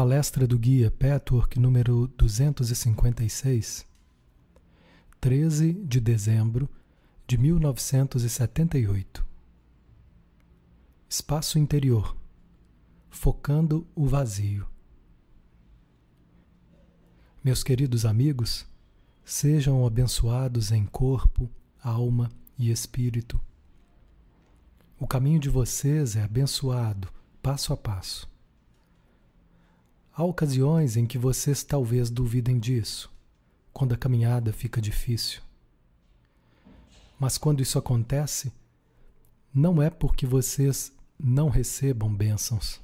Palestra do Guia Petwork número 256, 13 de dezembro de 1978. Espaço interior, focando o vazio. Meus queridos amigos, sejam abençoados em corpo, alma e espírito. O caminho de vocês é abençoado, passo a passo. Há ocasiões em que vocês talvez duvidem disso, quando a caminhada fica difícil. Mas quando isso acontece, não é porque vocês não recebam bênçãos.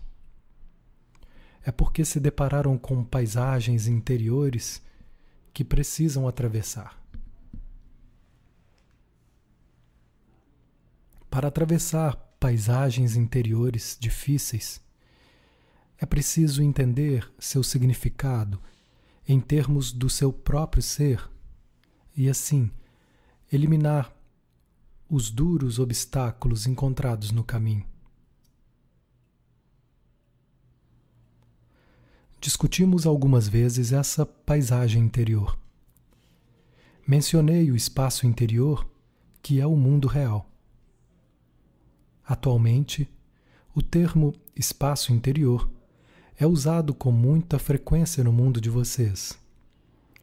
É porque se depararam com paisagens interiores que precisam atravessar. Para atravessar paisagens interiores difíceis, é preciso entender seu significado em termos do seu próprio ser e, assim, eliminar os duros obstáculos encontrados no caminho. Discutimos algumas vezes essa paisagem interior. Mencionei o espaço interior, que é o mundo real. Atualmente, o termo espaço interior é usado com muita frequência no mundo de vocês,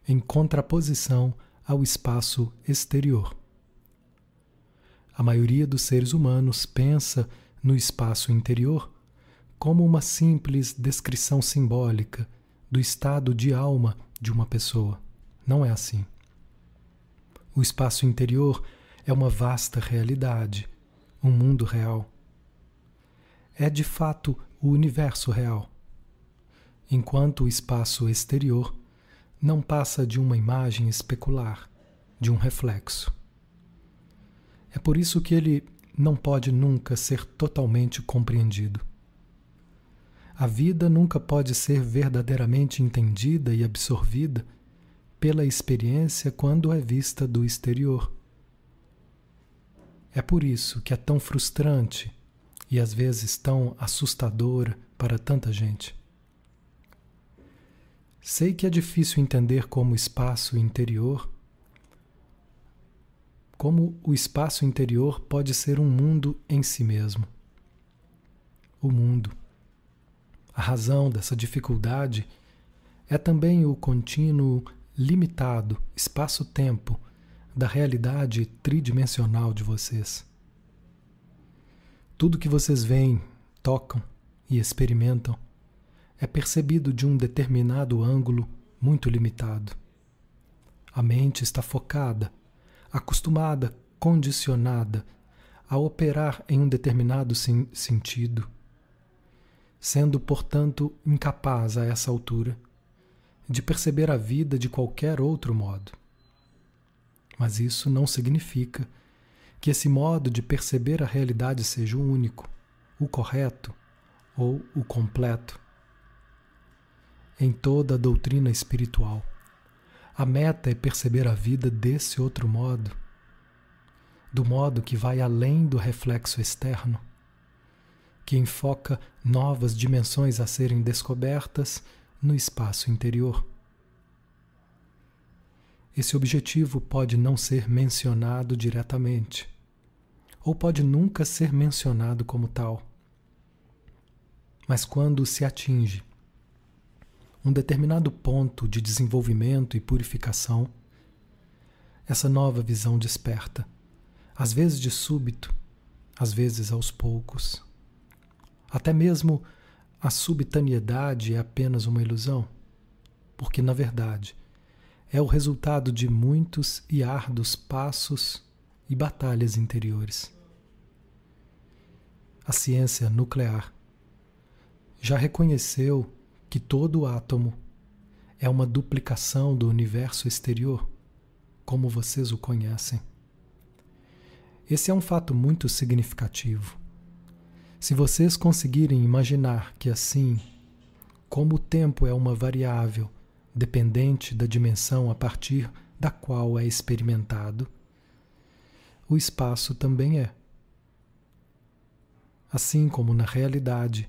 em contraposição ao espaço exterior. A maioria dos seres humanos pensa no espaço interior como uma simples descrição simbólica do estado de alma de uma pessoa. Não é assim. O espaço interior é uma vasta realidade, um mundo real. É de fato o universo real enquanto o espaço exterior não passa de uma imagem especular, de um reflexo. É por isso que ele não pode nunca ser totalmente compreendido. A vida nunca pode ser verdadeiramente entendida e absorvida pela experiência quando é vista do exterior. É por isso que é tão frustrante e às vezes tão assustadora para tanta gente. Sei que é difícil entender como espaço interior, como o espaço interior pode ser um mundo em si mesmo. O mundo. A razão dessa dificuldade é também o contínuo limitado espaço-tempo da realidade tridimensional de vocês. Tudo que vocês veem, tocam e experimentam é percebido de um determinado ângulo muito limitado. A mente está focada, acostumada, condicionada a operar em um determinado sentido, sendo, portanto, incapaz a essa altura de perceber a vida de qualquer outro modo. Mas isso não significa que esse modo de perceber a realidade seja o único, o correto ou o completo em toda a doutrina espiritual. A meta é perceber a vida desse outro modo, do modo que vai além do reflexo externo, que enfoca novas dimensões a serem descobertas no espaço interior. Esse objetivo pode não ser mencionado diretamente, ou pode nunca ser mencionado como tal. Mas quando se atinge um determinado ponto de desenvolvimento e purificação, essa nova visão desperta, às vezes de súbito, às vezes aos poucos. Até mesmo a subitaneidade é apenas uma ilusão, porque, na verdade, é o resultado de muitos e árduos passos e batalhas interiores. A ciência nuclear já reconheceu que todo átomo é uma duplicação do universo exterior, como vocês o conhecem. Esse é um fato muito significativo. Se vocês conseguirem imaginar que assim, como o tempo é uma variável dependente da dimensão a partir da qual é experimentado, o espaço também é. Assim como na realidade,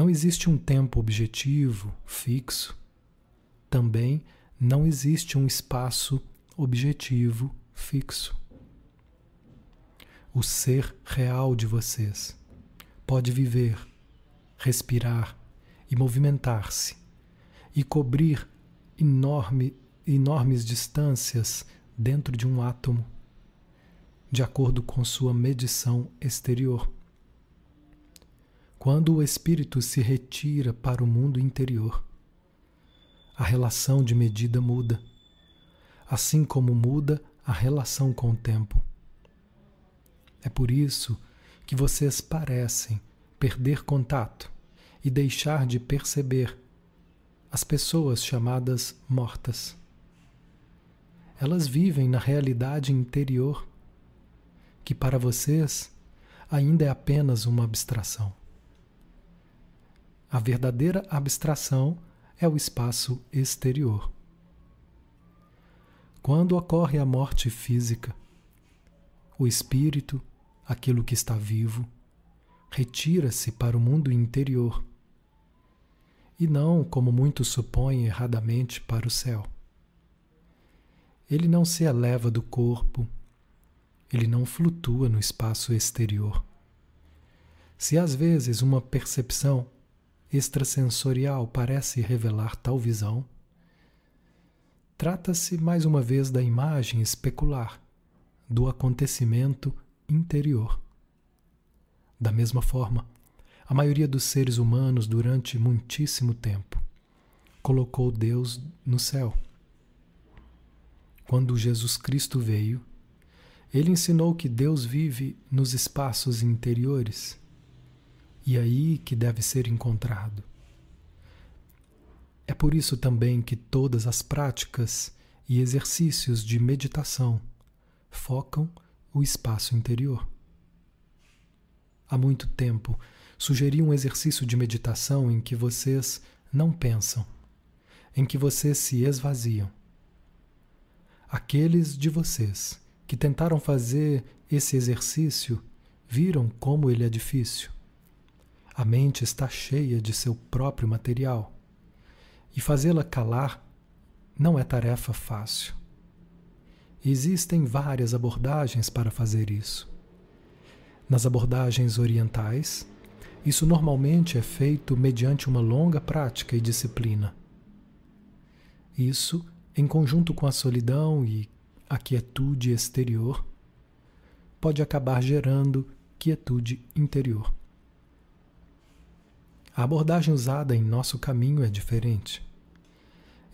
Não existe um tempo objetivo, fixo. Também não existe um espaço objetivo, fixo. O ser real de vocês pode viver, respirar e movimentar-se e cobrir enorme, enormes distâncias dentro de um átomo, de acordo com sua medição exterior. Quando o espírito se retira para o mundo interior, a relação de medida muda, assim como muda a relação com o tempo. É por isso que vocês parecem perder contato e deixar de perceber as pessoas chamadas mortas. Elas vivem na realidade interior, que para vocês ainda é apenas uma abstração. A verdadeira abstração é o espaço exterior. Quando ocorre a morte física, o espírito, aquilo que está vivo, retira-se para o mundo interior e não, como muitos supõem erradamente, para o céu. Ele não se eleva do corpo, ele não flutua no espaço exterior. Se às vezes uma percepção extrasensorial parece revelar tal visão, trata-se mais uma vez da imagem especular do acontecimento interior. Da mesma forma, a maioria dos seres humanos, durante muitíssimo tempo, colocou Deus no céu. Quando Jesus Cristo veio, ele ensinou que Deus vive nos espaços interiores e aí que deve ser encontrado. É por isso também que todas as práticas e exercícios de meditação focam o espaço interior. Há muito tempo sugeri um exercício de meditação em que vocês não pensam, em que vocês se esvaziam. Aqueles de vocês que tentaram fazer esse exercício viram como ele é difícil. A mente está cheia de seu próprio material e fazê-la calar não é tarefa fácil. Existem várias abordagens para fazer isso. Nas abordagens orientais, isso normalmente é feito mediante uma longa prática e disciplina. Isso, em conjunto com a solidão e a quietude exterior, pode acabar gerando quietude interior. A abordagem usada em nosso caminho é diferente.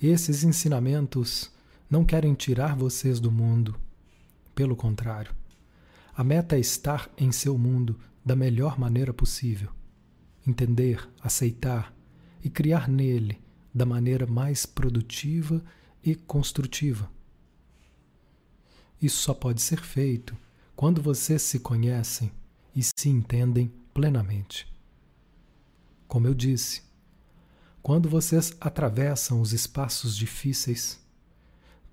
Esses ensinamentos não querem tirar vocês do mundo. Pelo contrário, a meta é estar em seu mundo da melhor maneira possível, entender, aceitar e criar nele da maneira mais produtiva e construtiva. Isso só pode ser feito quando vocês se conhecem e se entendem plenamente. Como eu disse, quando vocês atravessam os espaços difíceis,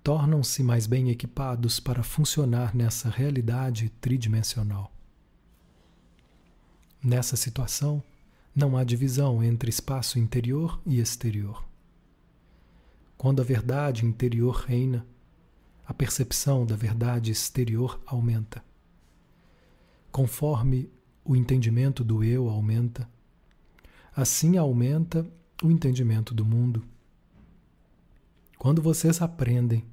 tornam-se mais bem equipados para funcionar nessa realidade tridimensional. Nessa situação, não há divisão entre espaço interior e exterior. Quando a verdade interior reina, a percepção da verdade exterior aumenta. Conforme o entendimento do eu aumenta, Assim aumenta o entendimento do mundo. Quando vocês aprendem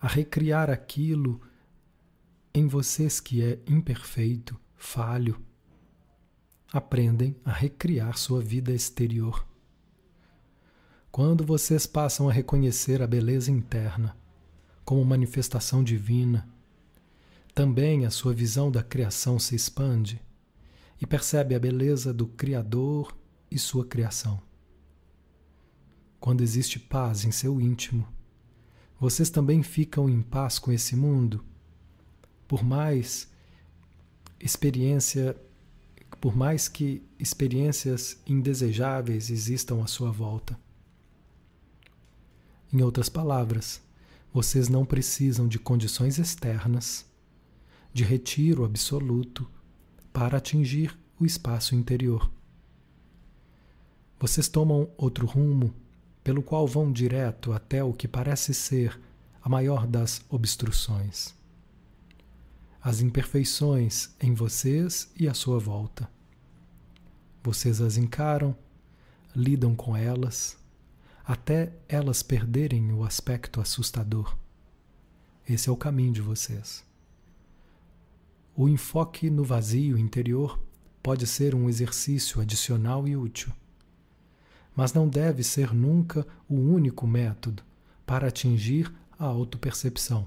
a recriar aquilo em vocês que é imperfeito, falho, aprendem a recriar sua vida exterior. Quando vocês passam a reconhecer a beleza interna como manifestação divina, também a sua visão da criação se expande e percebe a beleza do Criador e sua criação. Quando existe paz em seu íntimo, vocês também ficam em paz com esse mundo, por mais experiência, por mais que experiências indesejáveis existam à sua volta. Em outras palavras, vocês não precisam de condições externas, de retiro absoluto, para atingir o espaço interior. Vocês tomam outro rumo, pelo qual vão direto até o que parece ser a maior das obstruções. As imperfeições em vocês e à sua volta. Vocês as encaram, lidam com elas, até elas perderem o aspecto assustador. Esse é o caminho de vocês. O enfoque no vazio interior pode ser um exercício adicional e útil, mas não deve ser nunca o único método para atingir a autopercepção.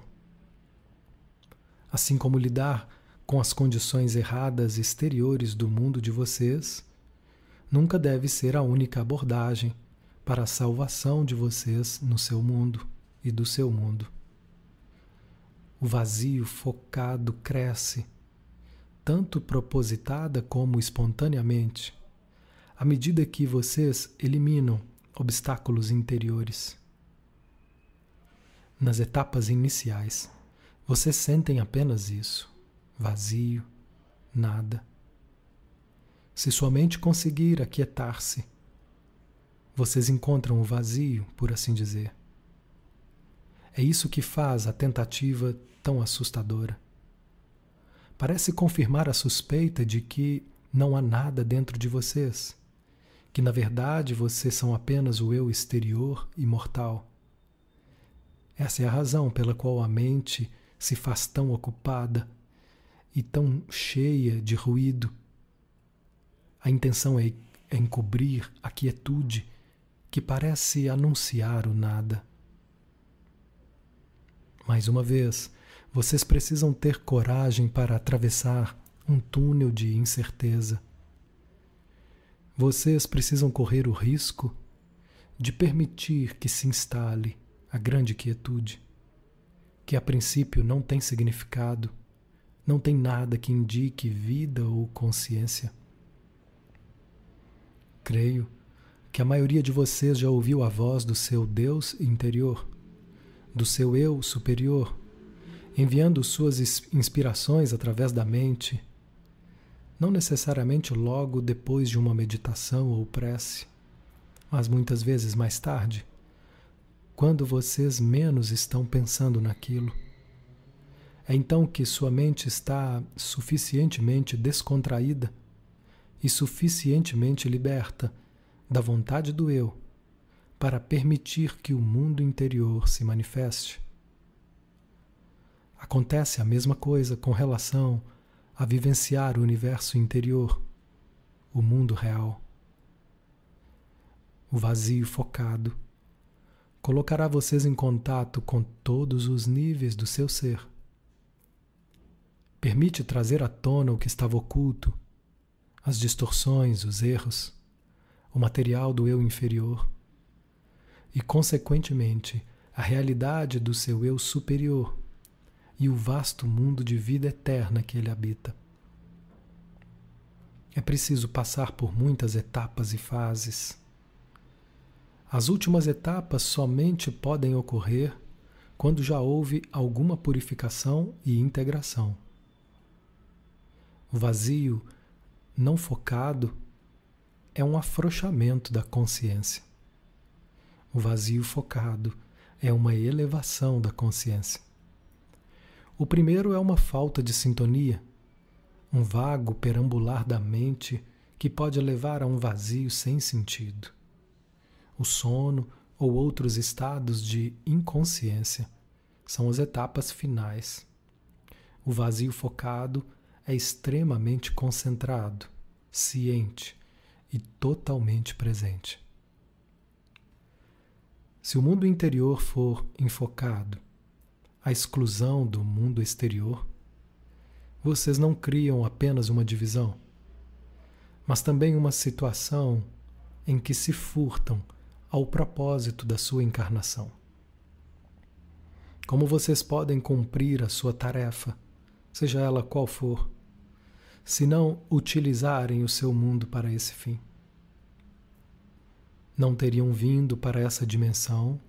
Assim como lidar com as condições erradas exteriores do mundo de vocês, nunca deve ser a única abordagem para a salvação de vocês no seu mundo e do seu mundo. O vazio focado cresce, tanto propositada como espontaneamente, à medida que vocês eliminam obstáculos interiores. Nas etapas iniciais, vocês sentem apenas isso: vazio, nada. Se sua mente conseguir aquietar-se, vocês encontram o vazio, por assim dizer. É isso que faz a tentativa tão assustadora. Parece confirmar a suspeita de que não há nada dentro de vocês, que na verdade vocês são apenas o eu exterior e mortal. Essa é a razão pela qual a mente se faz tão ocupada e tão cheia de ruído. A intenção é encobrir a quietude que parece anunciar o nada. Mais uma vez, vocês precisam ter coragem para atravessar um túnel de incerteza. Vocês precisam correr o risco de permitir que se instale a grande quietude, que a princípio não tem significado, não tem nada que indique vida ou consciência. Creio que a maioria de vocês já ouviu a voz do seu Deus interior, do seu eu superior, enviando suas inspirações através da mente, não necessariamente logo depois de uma meditação ou prece, mas muitas vezes mais tarde, quando vocês menos estão pensando naquilo. É então que sua mente está suficientemente descontraída e suficientemente liberta da vontade do eu para permitir que o mundo interior se manifeste. Acontece a mesma coisa com relação a vivenciar o universo interior, o mundo real. O vazio focado colocará vocês em contato com todos os níveis do seu ser. Permite trazer à tona o que estava oculto, as distorções, os erros o material do eu inferior e, consequentemente, a realidade do seu eu superior e o vasto mundo de vida eterna que ele habita. É preciso passar por muitas etapas e fases. As últimas etapas somente podem ocorrer quando já houve alguma purificação e integração. O vazio não focado é um afrouxamento da consciência. O vazio focado é uma elevação da consciência. O primeiro é uma falta de sintonia, um vago perambular da mente que pode levar a um vazio sem sentido. O sono ou outros estados de inconsciência são as etapas finais. O vazio focado é extremamente concentrado, ciente, e totalmente presente. Se o mundo interior for enfocado à exclusão do mundo exterior, vocês não criam apenas uma divisão, mas também uma situação em que se furtam ao propósito da sua encarnação. Como vocês podem cumprir a sua tarefa, seja ela qual for, se não utilizarem o seu mundo para esse fim. Não teriam vindo para essa dimensão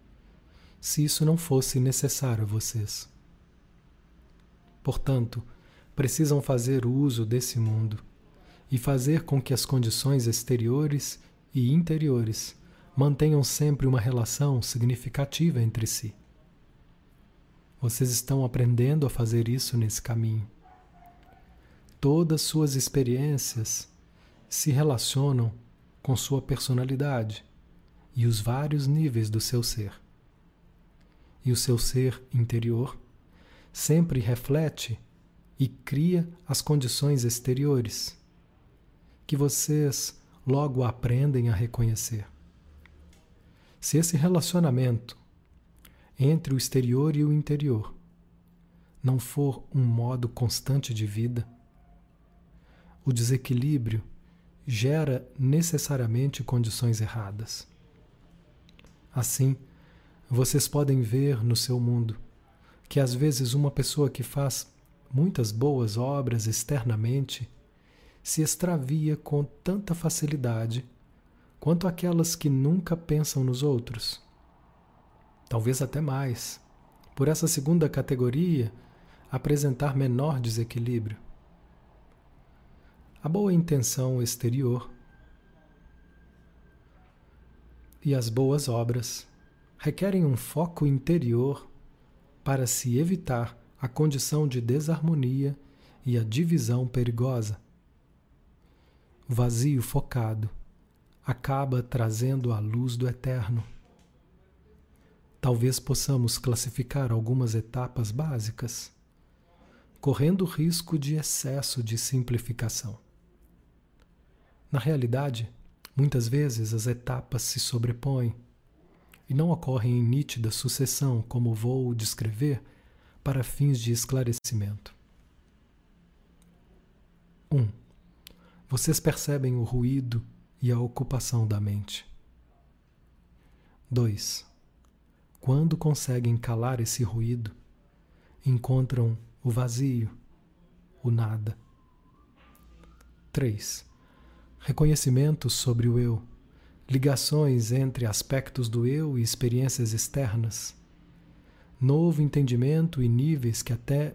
se isso não fosse necessário a vocês. Portanto, precisam fazer uso desse mundo e fazer com que as condições exteriores e interiores mantenham sempre uma relação significativa entre si. Vocês estão aprendendo a fazer isso nesse caminho. Todas suas experiências se relacionam com sua personalidade e os vários níveis do seu ser. E o seu ser interior sempre reflete e cria as condições exteriores, que vocês logo aprendem a reconhecer. Se esse relacionamento entre o exterior e o interior não for um modo constante de vida, o desequilíbrio gera necessariamente condições erradas. Assim, vocês podem ver no seu mundo que às vezes uma pessoa que faz muitas boas obras externamente se extravia com tanta facilidade quanto aquelas que nunca pensam nos outros. Talvez até mais, por essa segunda categoria apresentar menor desequilíbrio. A boa intenção exterior e as boas obras requerem um foco interior para se evitar a condição de desarmonia e a divisão perigosa. O vazio focado acaba trazendo a luz do eterno. Talvez possamos classificar algumas etapas básicas, correndo o risco de excesso de simplificação. Na realidade, muitas vezes as etapas se sobrepõem e não ocorrem em nítida sucessão, como vou descrever para fins de esclarecimento. 1. Um, vocês percebem o ruído e a ocupação da mente. 2. Quando conseguem calar esse ruído, encontram o vazio, o nada. 3. Reconhecimento sobre o eu, ligações entre aspectos do eu e experiências externas novo entendimento e níveis que até,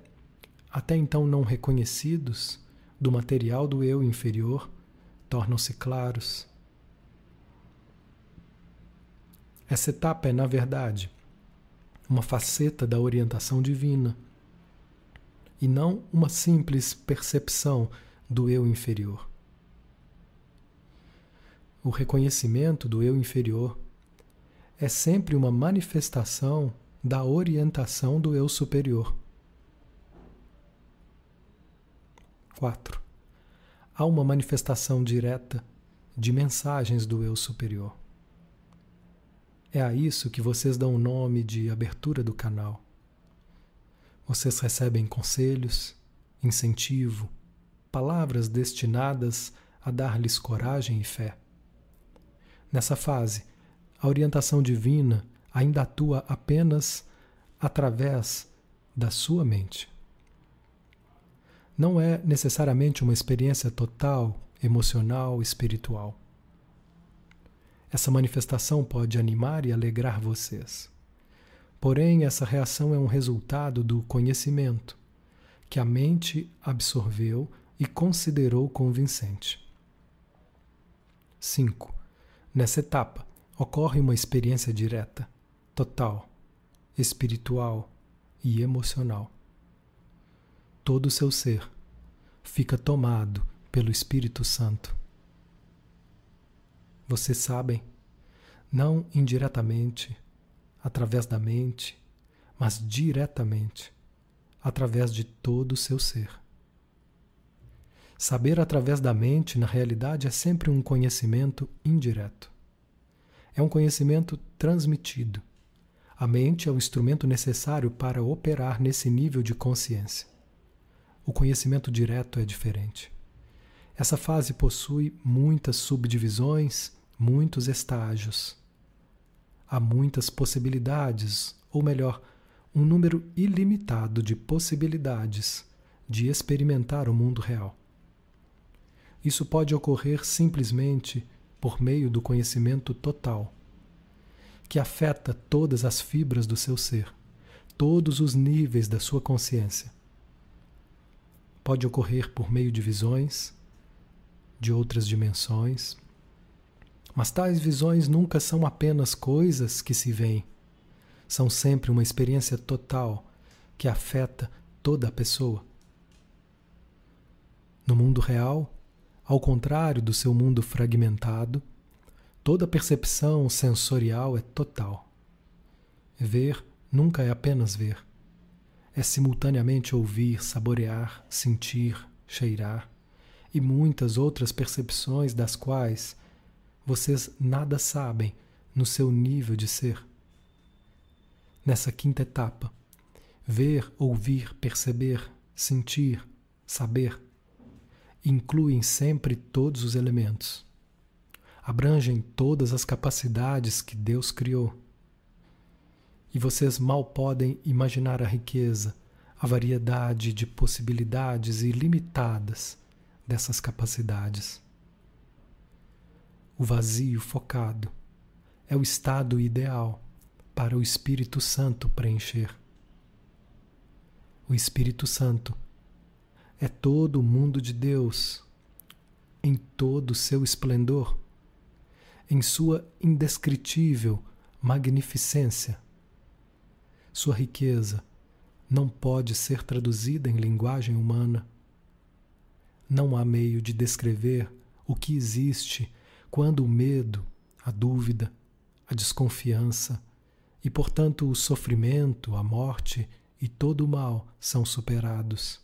até então não reconhecidos do material do eu inferior tornam-se claros. Essa etapa é, na verdade, uma faceta da orientação divina e não uma simples percepção do eu inferior. O reconhecimento do eu inferior é sempre uma manifestação da orientação do eu superior. 4. Há uma manifestação direta de mensagens do eu superior. É a isso que vocês dão o nome de abertura do canal. Vocês recebem conselhos, incentivo, palavras destinadas a dar-lhes coragem e fé. Nessa fase, a orientação divina ainda atua apenas através da sua mente. Não é necessariamente uma experiência total, emocional, espiritual. Essa manifestação pode animar e alegrar vocês. Porém, essa reação é um resultado do conhecimento que a mente absorveu e considerou convincente. 5. Nessa etapa, ocorre uma experiência direta total, espiritual e emocional. Todo o seu ser fica tomado pelo Espírito Santo. Vocês sabem, não indiretamente, através da mente, mas diretamente, através de todo o seu ser. Saber através da mente, na realidade, é sempre um conhecimento indireto. É um conhecimento transmitido a mente é o instrumento necessário para operar nesse nível de consciência. O conhecimento direto é diferente. Essa fase possui muitas subdivisões, muitos estágios. Há muitas possibilidades, ou melhor, um número ilimitado de possibilidades de experimentar o mundo real. Isso pode ocorrer simplesmente por meio do conhecimento total que afeta todas as fibras do seu ser, todos os níveis da sua consciência. Pode ocorrer por meio de visões, de outras dimensões, Mas tais visões nunca são apenas coisas que se veem. São sempre uma experiência total que afeta toda a pessoa. No mundo real, ao contrário do seu mundo fragmentado, toda percepção sensorial é total. Ver nunca é apenas ver. É simultaneamente ouvir, saborear, sentir, cheirar e muitas outras percepções das quais vocês nada sabem no seu nível de ser. Nessa quinta etapa, ver, ouvir, perceber, sentir, saber, incluem sempre todos os elementos. Abrangem todas as capacidades que Deus criou. E vocês mal podem imaginar a riqueza, a variedade de possibilidades ilimitadas dessas capacidades. O vazio focado é o estado ideal para o Espírito Santo preencher. O Espírito Santo é todo o mundo de Deus em todo o seu esplendor, em sua indescritível magnificência. Sua riqueza não pode ser traduzida em linguagem humana. Não há meio de descrever o que existe quando o medo, a dúvida, a desconfiança e, portanto, o sofrimento, a morte e todo o mal são superados.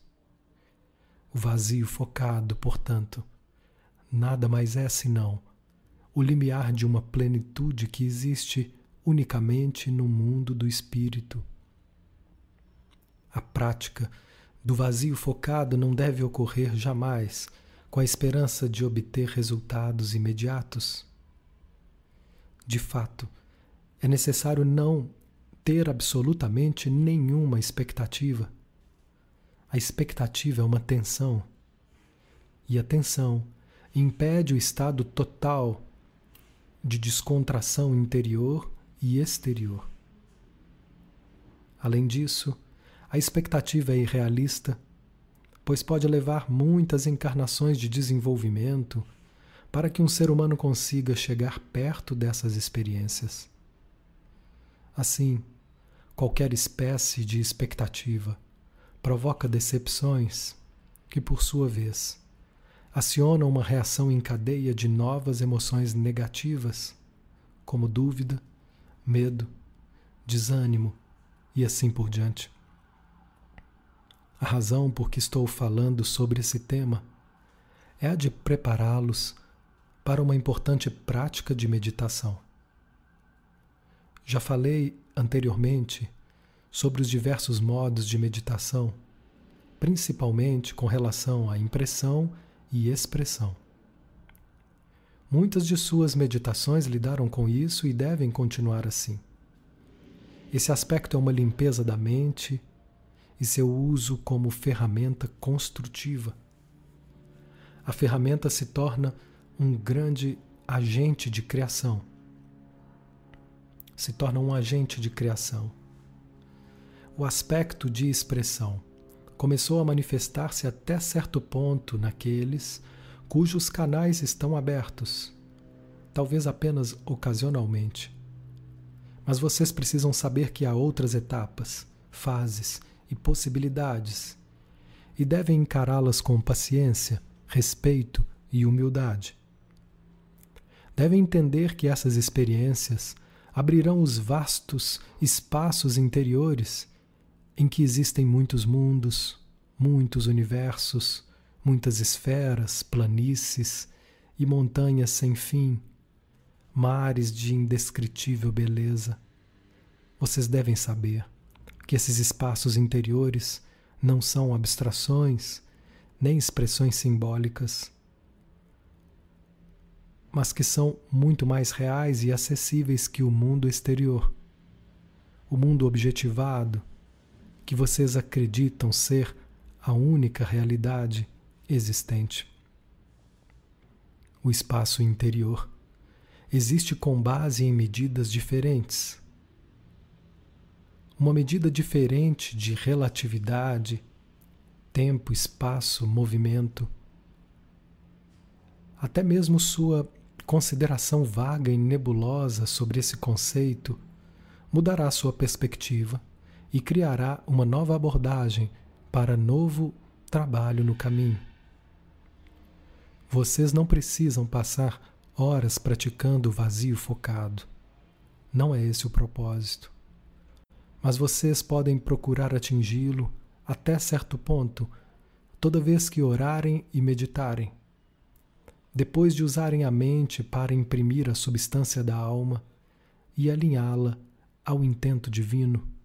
O vazio focado, portanto, nada mais é senão o limiar de uma plenitude que existe unicamente no mundo do espírito. A prática do vazio focado não deve ocorrer jamais com a esperança de obter resultados imediatos. De fato, é necessário não ter absolutamente nenhuma expectativa a expectativa é uma tensão. E a tensão impede o estado total de descontração interior e exterior. Além disso, a expectativa é irrealista, pois pode levar muitas encarnações de desenvolvimento para que um ser humano consiga chegar perto dessas experiências. Assim, qualquer espécie de expectativa provoca decepções que, por sua vez, acionam uma reação em cadeia de novas emoções negativas, como dúvida, medo, desânimo e assim por diante. A razão por que estou falando sobre esse tema é a de prepará-los para uma importante prática de meditação. Já falei anteriormente sobre os diversos modos de meditação, principalmente com relação à impressão e expressão. Muitas de suas meditações lidaram com isso e devem continuar assim. Esse aspecto é uma limpeza da mente e seu uso como ferramenta construtiva. A ferramenta se torna um grande agente de criação. Se torna um agente de criação o aspecto de expressão começou a manifestar-se até certo ponto naqueles cujos canais estão abertos, talvez apenas ocasionalmente. Mas vocês precisam saber que há outras etapas, fases e possibilidades, e devem encará-las com paciência, respeito e humildade. Devem entender que essas experiências abrirão os vastos espaços interiores em que existem muitos mundos, muitos universos, muitas esferas, planícies e montanhas sem fim, mares de indescritível beleza. Vocês devem saber que esses espaços interiores não são abstrações nem expressões simbólicas, mas que são muito mais reais e acessíveis que o mundo exterior. O mundo objetivado, que vocês acreditam ser a única realidade existente. O espaço interior existe com base em medidas diferentes. Uma medida diferente de relatividade, tempo, espaço, movimento. Até mesmo sua consideração vaga e nebulosa sobre esse conceito mudará sua perspectiva e criará uma nova abordagem para novo trabalho no caminho. Vocês não precisam passar horas praticando o vazio focado. Não é esse o propósito. Mas vocês podem procurar atingi-lo até certo ponto, toda vez que orarem e meditarem. Depois de usarem a mente para imprimir a substância da alma e alinhá-la ao intento divino.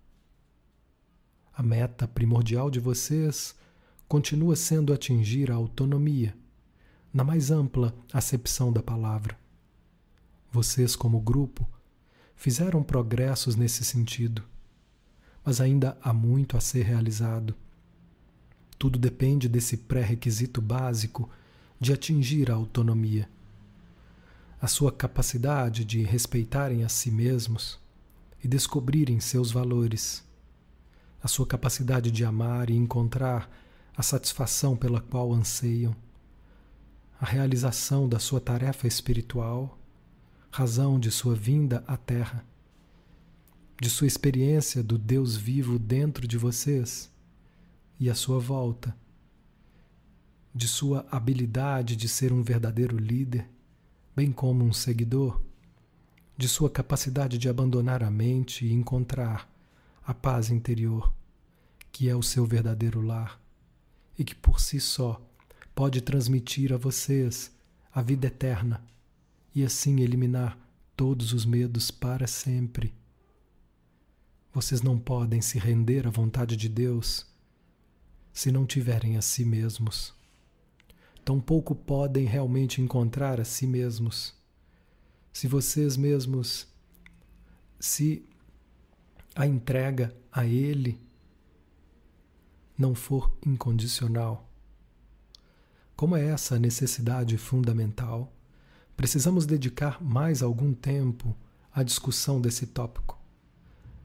A meta primordial de vocês continua sendo atingir a autonomia, na mais ampla acepção da palavra. Vocês, como grupo, fizeram progressos nesse sentido, mas ainda há muito a ser realizado. Tudo depende desse pré-requisito básico de atingir a autonomia. A sua capacidade de respeitarem a si mesmos e descobrirem seus valores. A sua capacidade de amar e encontrar a satisfação pela qual anseiam a realização da sua tarefa espiritual, razão de sua vinda à Terra, de sua experiência do Deus vivo dentro de vocês e à sua volta, de sua habilidade de ser um verdadeiro líder, bem como um seguidor, de sua capacidade de abandonar a mente e encontrar a paz interior, que é o seu verdadeiro lar e que por si só pode transmitir a vocês a vida eterna e assim eliminar todos os medos para sempre. Vocês não podem se render à vontade de Deus se não tiverem a si mesmos. Tampouco podem realmente encontrar a si mesmos se vocês mesmos se a entrega a Ele não for incondicional. Como é essa necessidade fundamental, precisamos dedicar mais algum tempo à discussão desse tópico.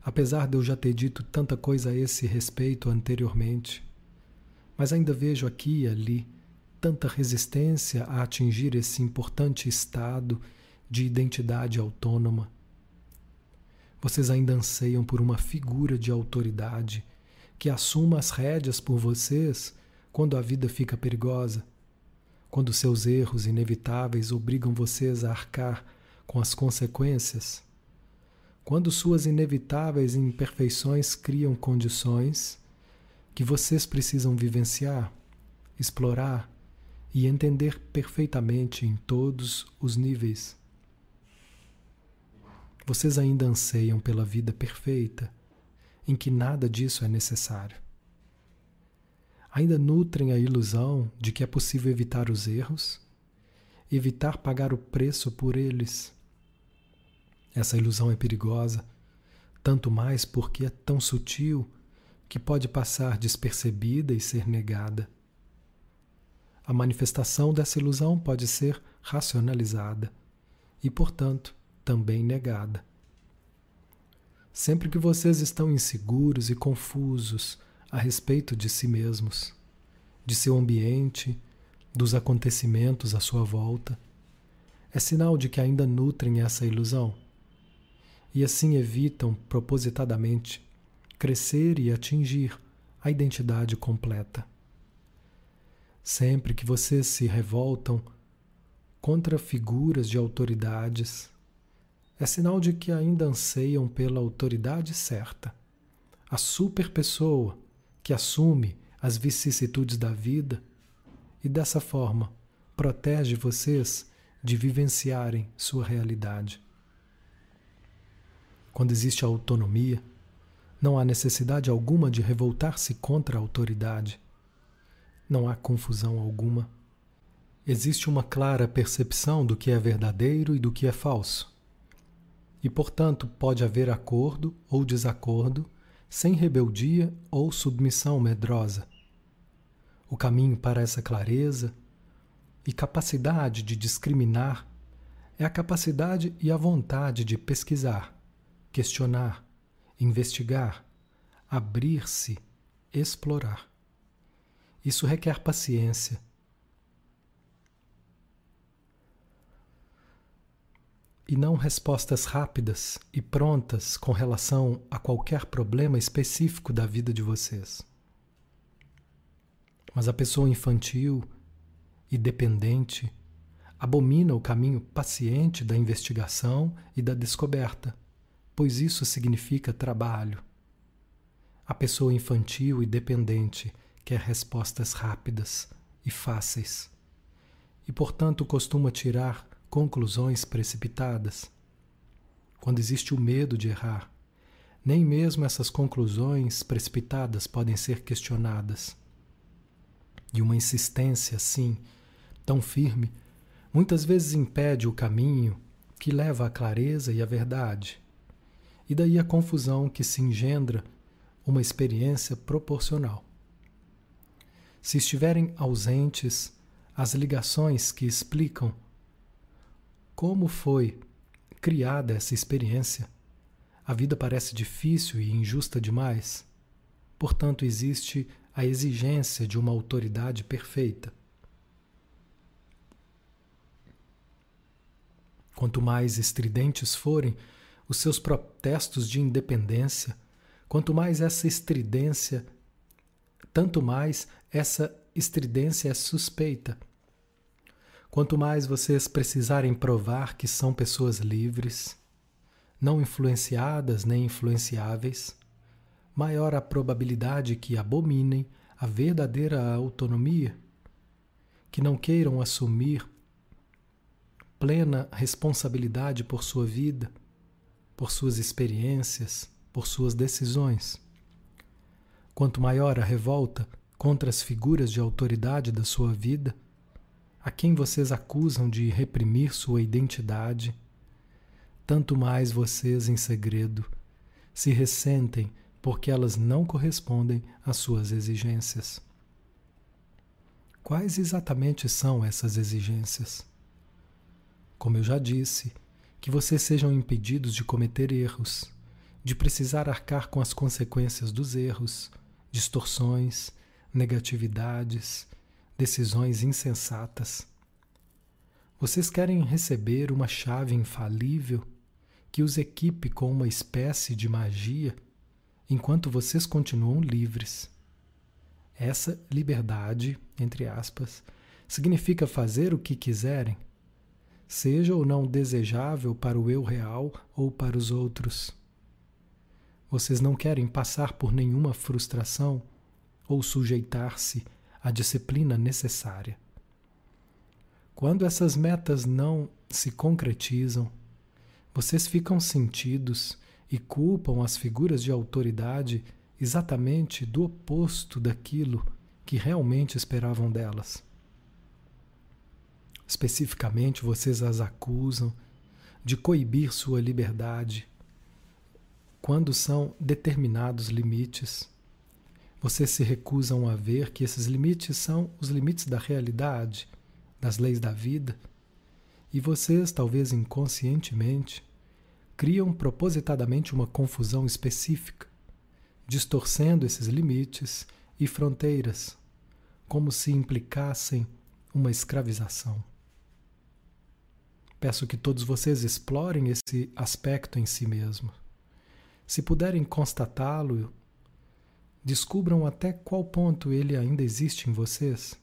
Apesar de eu já ter dito tanta coisa a esse respeito anteriormente, mas ainda vejo aqui e ali tanta resistência a atingir esse importante estado de identidade autônoma. Vocês ainda anseiam por uma figura de autoridade que assuma as rédeas por vocês quando a vida fica perigosa quando seus erros inevitáveis obrigam vocês a arcar com as consequências, quando suas inevitáveis imperfeições criam condições que vocês precisam vivenciar, explorar e entender perfeitamente em todos os níveis. Vocês ainda anseiam pela vida perfeita, em que nada disso é necessário ainda nutrem a ilusão de que é possível evitar os erros, evitar pagar o preço por eles. Essa ilusão é perigosa, tanto mais porque é tão sutil que pode passar despercebida e ser negada. A manifestação dessa ilusão pode ser racionalizada e, portanto, também negada. Sempre que vocês estão inseguros e confusos a respeito de si mesmos, de seu ambiente, dos acontecimentos à sua volta, é sinal de que ainda nutrem essa ilusão e assim evitam propositadamente crescer e atingir a identidade completa. Sempre que vocês se revoltam contra figuras de autoridades, é sinal de que ainda anseiam pela autoridade certa, a superpessoa que assume as vicissitudes da vida e dessa forma protege vocês de vivenciarem sua realidade. Quando existe autonomia, não há necessidade alguma de revoltar-se contra a autoridade. Não há confusão alguma. Existe uma clara percepção do que é verdadeiro e do que é falso. E, portanto, pode haver acordo ou desacordo sem rebeldia ou submissão medrosa. O caminho para essa clareza e capacidade de discriminar é a capacidade e a vontade de pesquisar, questionar, investigar, abrir-se, explorar. Isso requer paciência. E não respostas rápidas e prontas com relação a qualquer problema específico da vida de vocês. Mas a pessoa infantil e dependente abomina o caminho paciente da investigação e da descoberta, pois isso significa trabalho. A pessoa infantil e dependente quer respostas rápidas e fáceis, e portanto costuma tirar conclusões precipitadas. Quando existe o medo de errar, nem mesmo essas conclusões precipitadas podem ser questionadas. E uma insistência assim, tão firme, muitas vezes impede o caminho que leva à clareza e à verdade. E daí a confusão que se engendra uma experiência proporcional. Se estiverem ausentes as ligações que explicam como foi criada essa experiência, a vida parece difícil e injusta demais. Portanto, existe a exigência de uma autoridade perfeita. Quanto mais estridentes forem os seus protestos de independência, quanto mais essa estridência, tanto mais essa estridência é suspeita. Quanto mais vocês precisarem provar que são pessoas livres, não influenciadas nem influenciáveis, maior a probabilidade que abominem a verdadeira autonomia, que não queiram assumir plena responsabilidade por sua vida, por suas experiências, por suas decisões. Quanto maior a revolta contra as figuras de autoridade da sua vida, a quem vocês acusam de reprimir sua identidade, tanto mais vocês, em segredo, se ressentem porque elas não correspondem às suas exigências. Quais exatamente são essas exigências? Como eu já disse, que vocês sejam impedidos de cometer erros, de precisar arcar com as consequências dos erros, distorções, negatividades, decisões insensatas. Vocês querem receber uma chave infalível que os equipe com uma espécie de magia enquanto vocês continuam livres. Essa liberdade, entre aspas, significa fazer o que quiserem, seja ou não desejável para o eu real ou para os outros. Vocês não querem passar por nenhuma frustração ou sujeitar-se à disciplina necessária. Quando essas metas não se concretizam, vocês ficam sentidos e culpam as figuras de autoridade exatamente do oposto daquilo que realmente esperavam delas. Especificamente, vocês as acusam de coibir sua liberdade quando são determinados limites. Vocês se recusam a ver que esses limites são os limites da realidade, das leis da vida, e vocês, talvez inconscientemente, criam propositadamente uma confusão específica, distorcendo esses limites e fronteiras, como se implicassem uma escravização. Peço que todos vocês explorem esse aspecto em si mesmo. Se puderem constatá-lo, descubram até qual ponto ele ainda existe em vocês.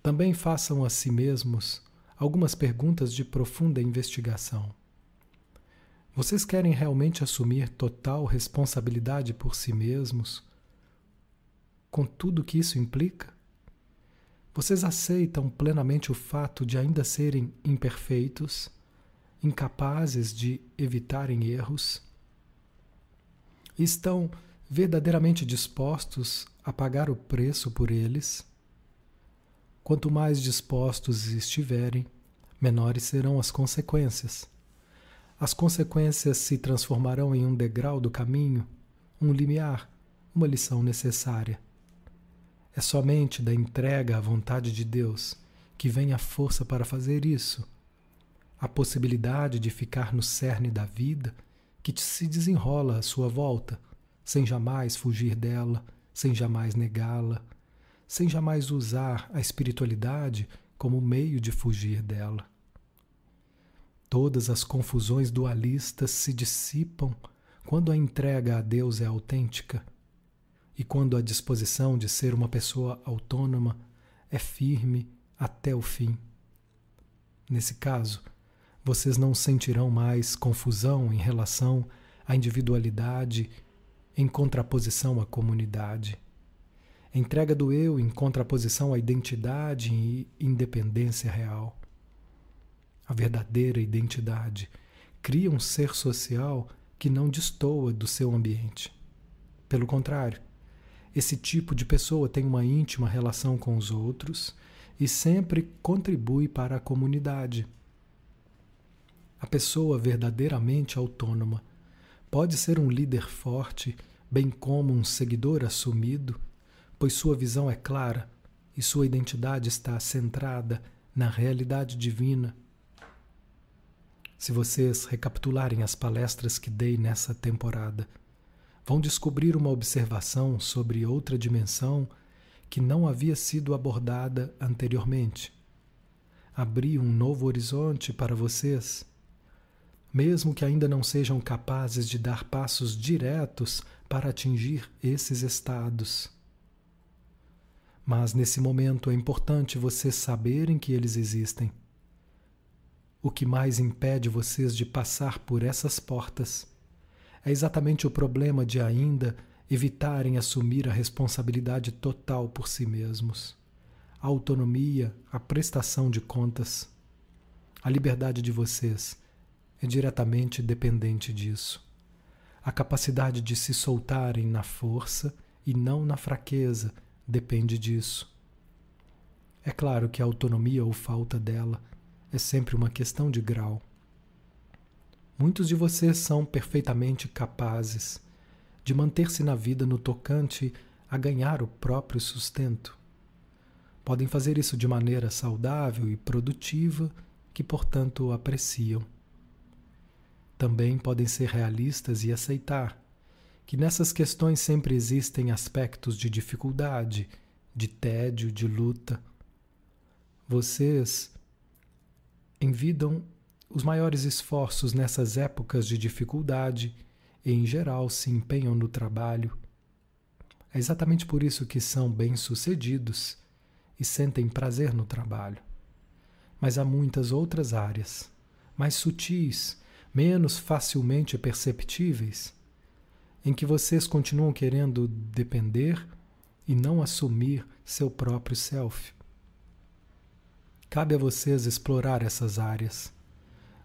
Também façam a si mesmos algumas perguntas de profunda investigação. Vocês querem realmente assumir total responsabilidade por si mesmos, com tudo que isso implica? Vocês aceitam plenamente o fato de ainda serem imperfeitos, incapazes de evitarem erros? Estão verdadeiramente dispostos a pagar o preço por eles? Quanto mais dispostos estiverem, menores serão as consequências. As consequências se transformarão em um degrau do caminho, um limiar, uma lição necessária. É somente da entrega à vontade de Deus que vem a força para fazer isso. A possibilidade de ficar no cerne da vida que se desenrola à sua volta, sem jamais fugir dela, sem jamais negá-la, sem jamais usar a espiritualidade como meio de fugir dela. Todas as confusões dualistas se dissipam quando a entrega a Deus é autêntica e quando a disposição de ser uma pessoa autônoma é firme até o fim. Nesse caso, vocês não sentirão mais confusão em relação à individualidade em contraposição à comunidade. Entrega do eu em contraposição à identidade e independência real. A verdadeira identidade cria um ser social que não destoa do seu ambiente. Pelo contrário, esse tipo de pessoa tem uma íntima relação com os outros e sempre contribui para a comunidade. A pessoa verdadeiramente autônoma pode ser um líder forte, bem como um seguidor assumido, pois sua visão é clara e sua identidade está centrada na realidade divina. Se vocês recapitularem as palestras que dei nessa temporada, vão descobrir uma observação sobre outra dimensão que não havia sido abordada anteriormente. Abri um novo horizonte para vocês mesmo que ainda não sejam capazes de dar passos diretos para atingir esses estados. Mas nesse momento é importante vocês saberem que eles existem. O que mais impede vocês de passar por essas portas é exatamente o problema de ainda evitarem assumir a responsabilidade total por si mesmos, a autonomia, a prestação de contas, a liberdade de vocês é diretamente dependente disso. A capacidade de se soltarem na força e não na fraqueza depende disso. É claro que a autonomia ou falta dela é sempre uma questão de grau. Muitos de vocês são perfeitamente capazes de manter-se na vida no tocante a ganhar o próprio sustento. Podem fazer isso de maneira saudável e produtiva, que portanto apreciam também podem ser realistas e aceitar que nessas questões sempre existem aspectos de dificuldade, de tédio, de luta. Vocês envidam os maiores esforços nessas épocas de dificuldade e, em geral, se empenham no trabalho. É exatamente por isso que são bem-sucedidos e sentem prazer no trabalho. Mas há muitas outras áreas, mais sutis, menos facilmente perceptíveis, em que vocês continuam querendo depender e não assumir seu próprio self. Cabe a vocês explorar essas áreas.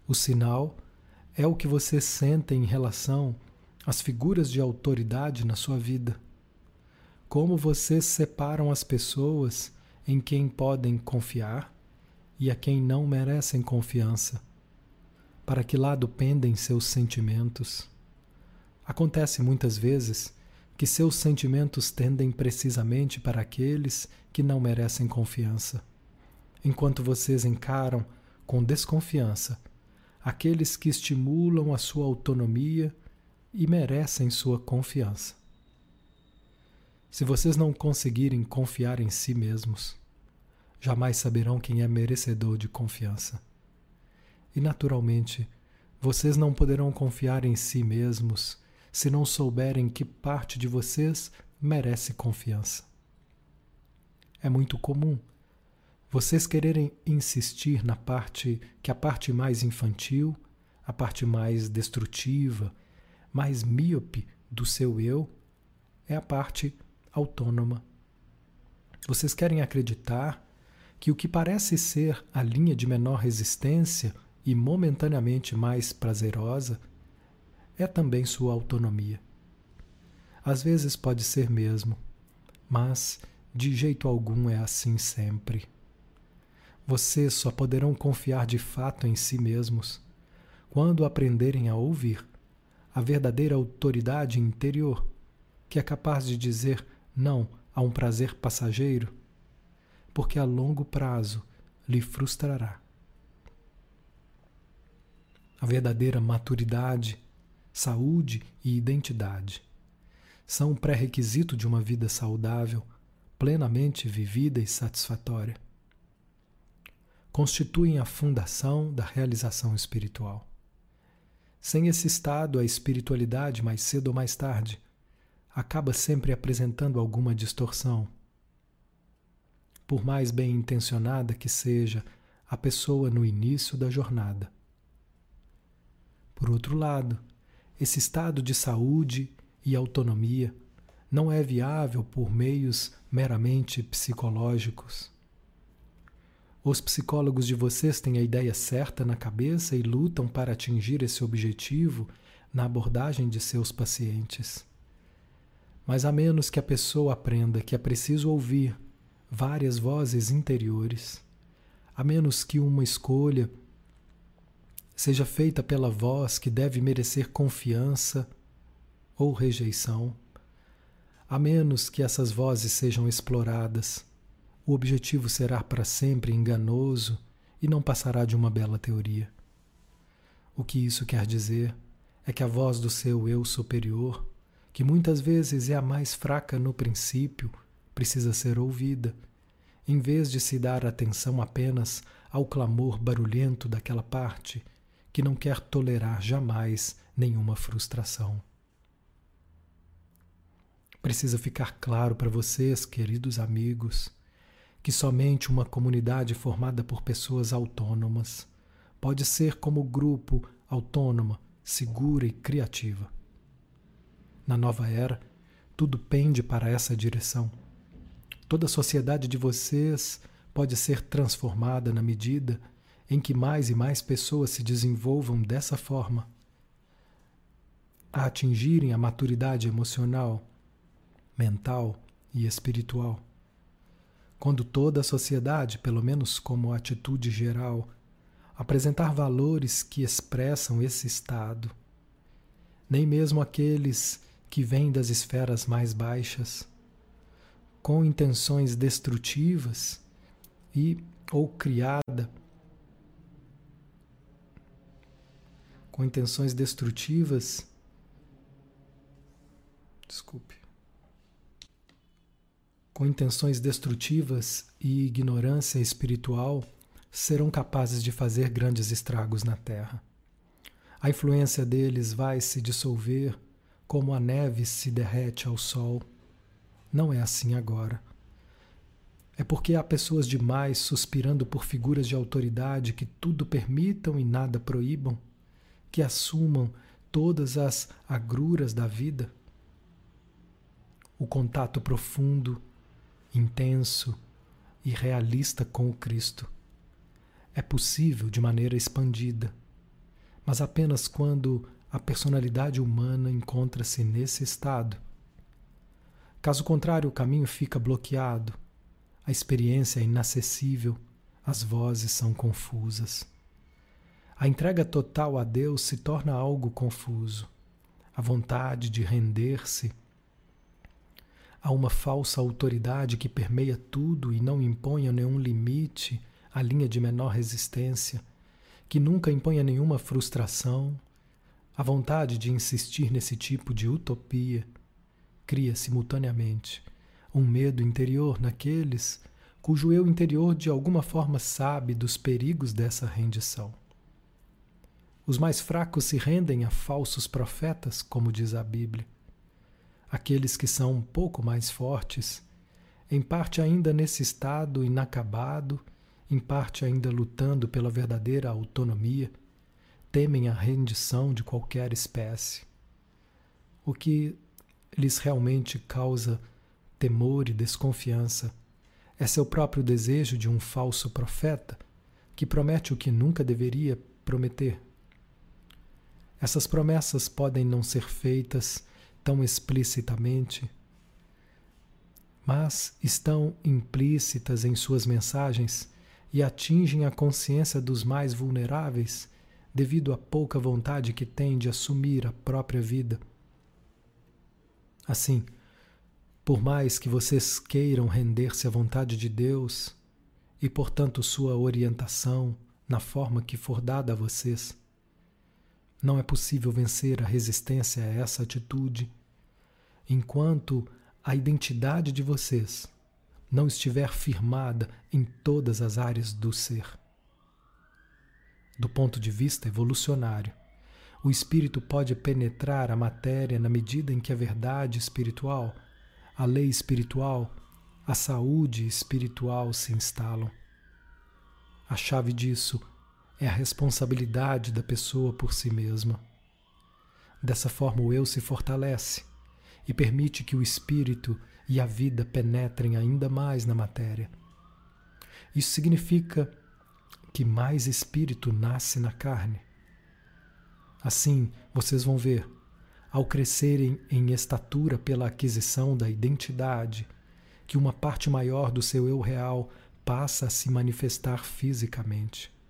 O sinal é o que vocês sentem em relação às figuras de autoridade na sua vida. Como vocês separam as pessoas em quem podem confiar e a quem não merecem confiança para que lado pendem seus sentimentos. Acontece muitas vezes que seus sentimentos tendem precisamente para aqueles que não merecem confiança, enquanto vocês encaram com desconfiança aqueles que estimulam a sua autonomia e merecem sua confiança. Se vocês não conseguirem confiar em si mesmos, jamais saberão quem é merecedor de confiança e, naturalmente, vocês não poderão confiar em si mesmos se não souberem que parte de vocês merece confiança. É muito comum vocês quererem insistir na parte que a parte mais infantil, a parte mais destrutiva, mais míope do seu eu é a parte autônoma. Vocês querem acreditar que o que parece ser a linha de menor resistência e momentaneamente mais prazerosa é também sua autonomia. Às vezes pode ser mesmo, mas de jeito algum é assim sempre. Vocês só poderão confiar de fato em si mesmos quando aprenderem a ouvir a verdadeira autoridade interior, que é capaz de dizer não a um prazer passageiro, porque a longo prazo lhe frustrará a verdadeira maturidade, saúde e identidade. São pré-requisito de uma vida saudável, plenamente vivida e satisfatória. constituem a fundação da realização espiritual. Sem esse estado, a espiritualidade, mais cedo ou mais tarde, acaba sempre apresentando alguma distorção. Por mais bem intencionada que seja a pessoa no início da jornada. Por outro lado, esse estado de saúde e autonomia não é viável por meios meramente psicológicos. Os psicólogos de vocês têm a ideia certa na cabeça e lutam para atingir esse objetivo na abordagem de seus pacientes. Mas a menos que a pessoa aprenda que é preciso ouvir várias vozes interiores, a menos que uma escolha seja feita pela voz que deve merecer confiança ou rejeição, a menos que essas vozes sejam exploradas, o objetivo será para sempre enganoso e não passará de uma bela teoria. O que isso quer dizer é que a voz do seu eu superior, que muitas vezes é a mais fraca no princípio, precisa ser ouvida, em vez de se dar atenção apenas ao clamor barulhento daquela parte que não quer tolerar jamais nenhuma frustração. Precisa ficar claro para vocês, queridos amigos, que somente uma comunidade formada por pessoas autônomas pode ser como grupo autônoma, segura e criativa. Na nova era, tudo pende para essa direção. Toda a sociedade de vocês pode ser transformada na medida em que mais e mais pessoas se desenvolvam dessa forma, a atingirem a maturidade emocional, mental e espiritual. Quando toda a sociedade, pelo menos como atitude geral, apresentar valores que expressam esse estado, nem mesmo aqueles que vêm das esferas mais baixas, com intenções destrutivas e ou criada com intenções destrutivas. Desculpe. Com intenções destrutivas e ignorância espiritual serão capazes de fazer grandes estragos na Terra. A influência deles vai se dissolver como a neve se derrete ao sol. Não é assim agora. É porque há pessoas demais suspirando por figuras de autoridade que tudo permitam e nada proíbam que assumam todas as agruras da vida. O contato profundo, intenso e realista com o Cristo é possível de maneira expandida, mas apenas quando a personalidade humana encontra-se nesse estado. Caso contrário, o caminho fica bloqueado, a experiência é inacessível, as vozes são confusas. A entrega total a Deus se torna algo confuso. A vontade de render-se a uma falsa autoridade que permeia tudo e não impõe a nenhum limite a linha de menor resistência, que nunca imponha nenhuma frustração, a vontade de insistir nesse tipo de utopia cria simultaneamente um medo interior naqueles cujo eu interior de alguma forma sabe dos perigos dessa rendição. Os mais fracos se rendem a falsos profetas, como diz a Bíblia. Aqueles que são um pouco mais fortes, em parte ainda nesse estado inacabado, em parte ainda lutando pela verdadeira autonomia, temem a rendição de qualquer espécie. O que lhes realmente causa temor e desconfiança é seu próprio desejo de um falso profeta que promete o que nunca deveria prometer. Essas promessas podem não ser feitas tão explicitamente, mas estão implícitas em suas mensagens e atingem a consciência dos mais vulneráveis devido à pouca vontade que têm de assumir a própria vida. Assim, por mais que vocês queiram render-se à vontade de Deus e, portanto, sua orientação na forma que for dada a vocês, não é possível vencer a resistência a essa atitude enquanto a identidade de vocês não estiver firmada em todas as áreas do ser. do ponto de vista evolucionário. O espírito pode penetrar a matéria na medida em que a verdade espiritual, a lei espiritual, a saúde espiritual se instalam. A chave disso é a responsabilidade da pessoa por si mesma. Dessa forma, o eu se fortalece e permite que o espírito e a vida penetrem ainda mais na matéria. Isso significa que mais espírito nasce na carne. Assim, vocês vão ver, ao crescerem em estatura pela aquisição da identidade, que uma parte maior do seu eu real passa a se manifestar fisicamente.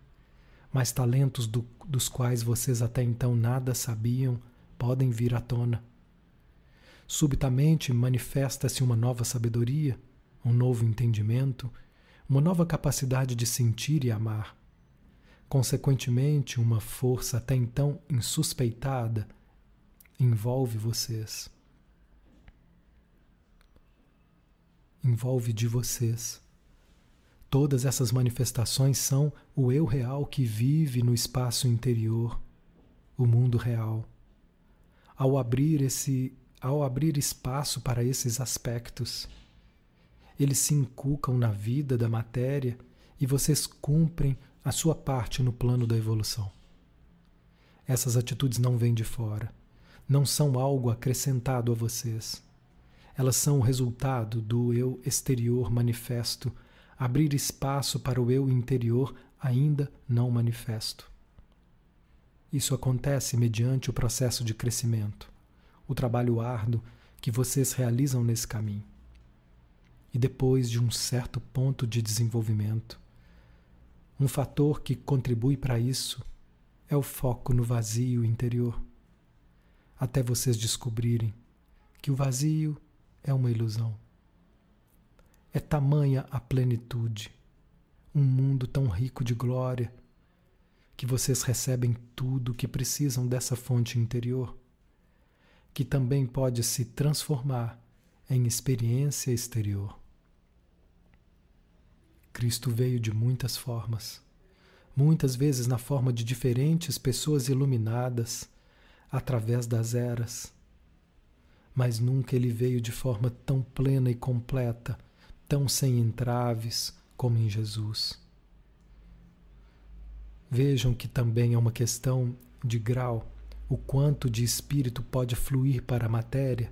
Mas talentos do, dos quais vocês até então nada sabiam podem vir à tona. Subitamente manifesta-se uma nova sabedoria, um novo entendimento uma nova capacidade de sentir e amar. Consequentemente, uma força até então insuspeitada envolve vocês. Envolve de vocês. Todas essas manifestações são o eu real que vive no espaço interior, o mundo real. Ao abrir esse ao abrir espaço para esses aspectos, eles se inculcam na vida da matéria e vocês cumprem a sua parte no plano da evolução. Essas atitudes não vêm de fora, não são algo acrescentado a vocês. Elas são o resultado do eu exterior manifesto, abrir espaço para o eu interior ainda não manifesto. Isso acontece mediante o processo de crescimento, o trabalho árduo que vocês realizam nesse caminho e depois de um certo ponto de desenvolvimento. Um fator que contribui para isso é o foco no vazio interior, até vocês descobrirem que o vazio é uma ilusão. É tamanha a plenitude, um mundo tão rico de glória, que vocês recebem tudo o que precisam dessa fonte interior, que também pode se transformar em experiência exterior. Cristo veio de muitas formas, muitas vezes na forma de diferentes pessoas iluminadas através das eras. Mas nunca ele veio de forma tão plena e completa, tão sem entraves como em Jesus. Vejam que também é uma questão de grau, o quanto de espírito pode fluir para a matéria,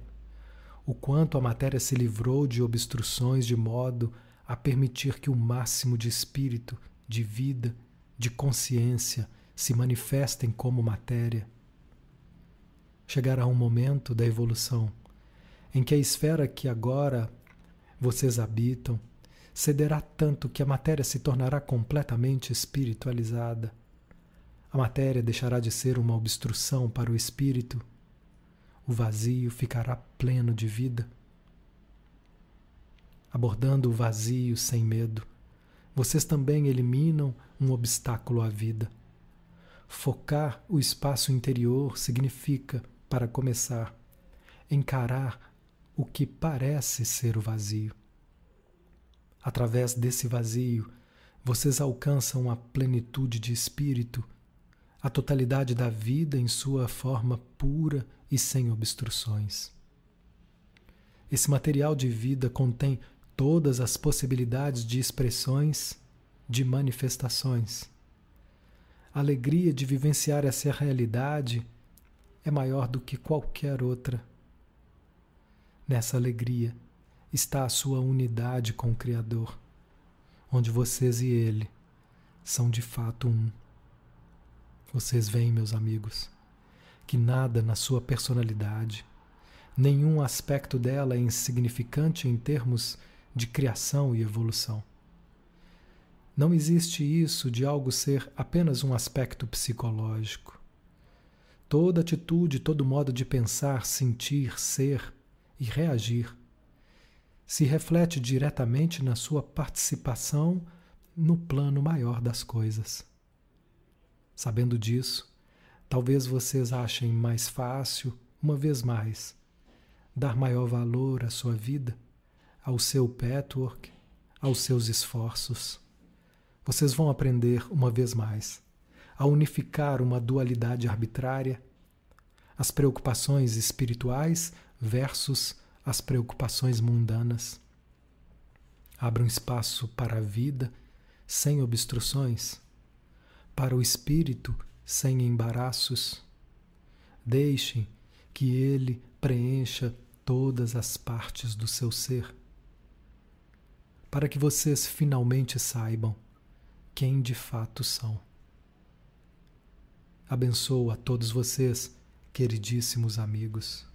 o quanto a matéria se livrou de obstruções de modo a permitir que o máximo de espírito, de vida, de consciência se manifestem como matéria. Chegará um momento da evolução em que a esfera que agora vocês habitam cederá tanto que a matéria se tornará completamente espiritualizada. A matéria deixará de ser uma obstrução para o espírito. O vazio ficará pleno de vida abordando o vazio sem medo, vocês também eliminam um obstáculo à vida. Focar o espaço interior significa, para começar, encarar o que parece ser o vazio. Através desse vazio, vocês alcançam a plenitude de espírito, a totalidade da vida em sua forma pura e sem obstruções. Esse material de vida contém todas as possibilidades de expressões, de manifestações. A alegria de vivenciar essa realidade é maior do que qualquer outra. Nessa alegria está a sua unidade com o Criador, onde vocês e Ele são de fato um. Vocês veem, meus amigos, que nada na sua personalidade, nenhum aspecto dela é insignificante em termos de criação e evolução. Não existe isso de algo ser apenas um aspecto psicológico. Toda atitude, todo modo de pensar, sentir, ser e reagir se reflete diretamente na sua participação no plano maior das coisas. Sabendo disso, talvez vocês achem mais fácil, uma vez mais, dar maior valor à sua vida ao seu patchwork, aos seus esforços. Vocês vão aprender uma vez mais a unificar uma dualidade arbitrária, as preocupações espirituais versus as preocupações mundanas. Abra um espaço para a vida sem obstruções, para o espírito sem embaraços. Deixem que ele preencha todas as partes do seu ser, para que vocês finalmente saibam quem de fato são. Abençoo a todos vocês, queridíssimos amigos.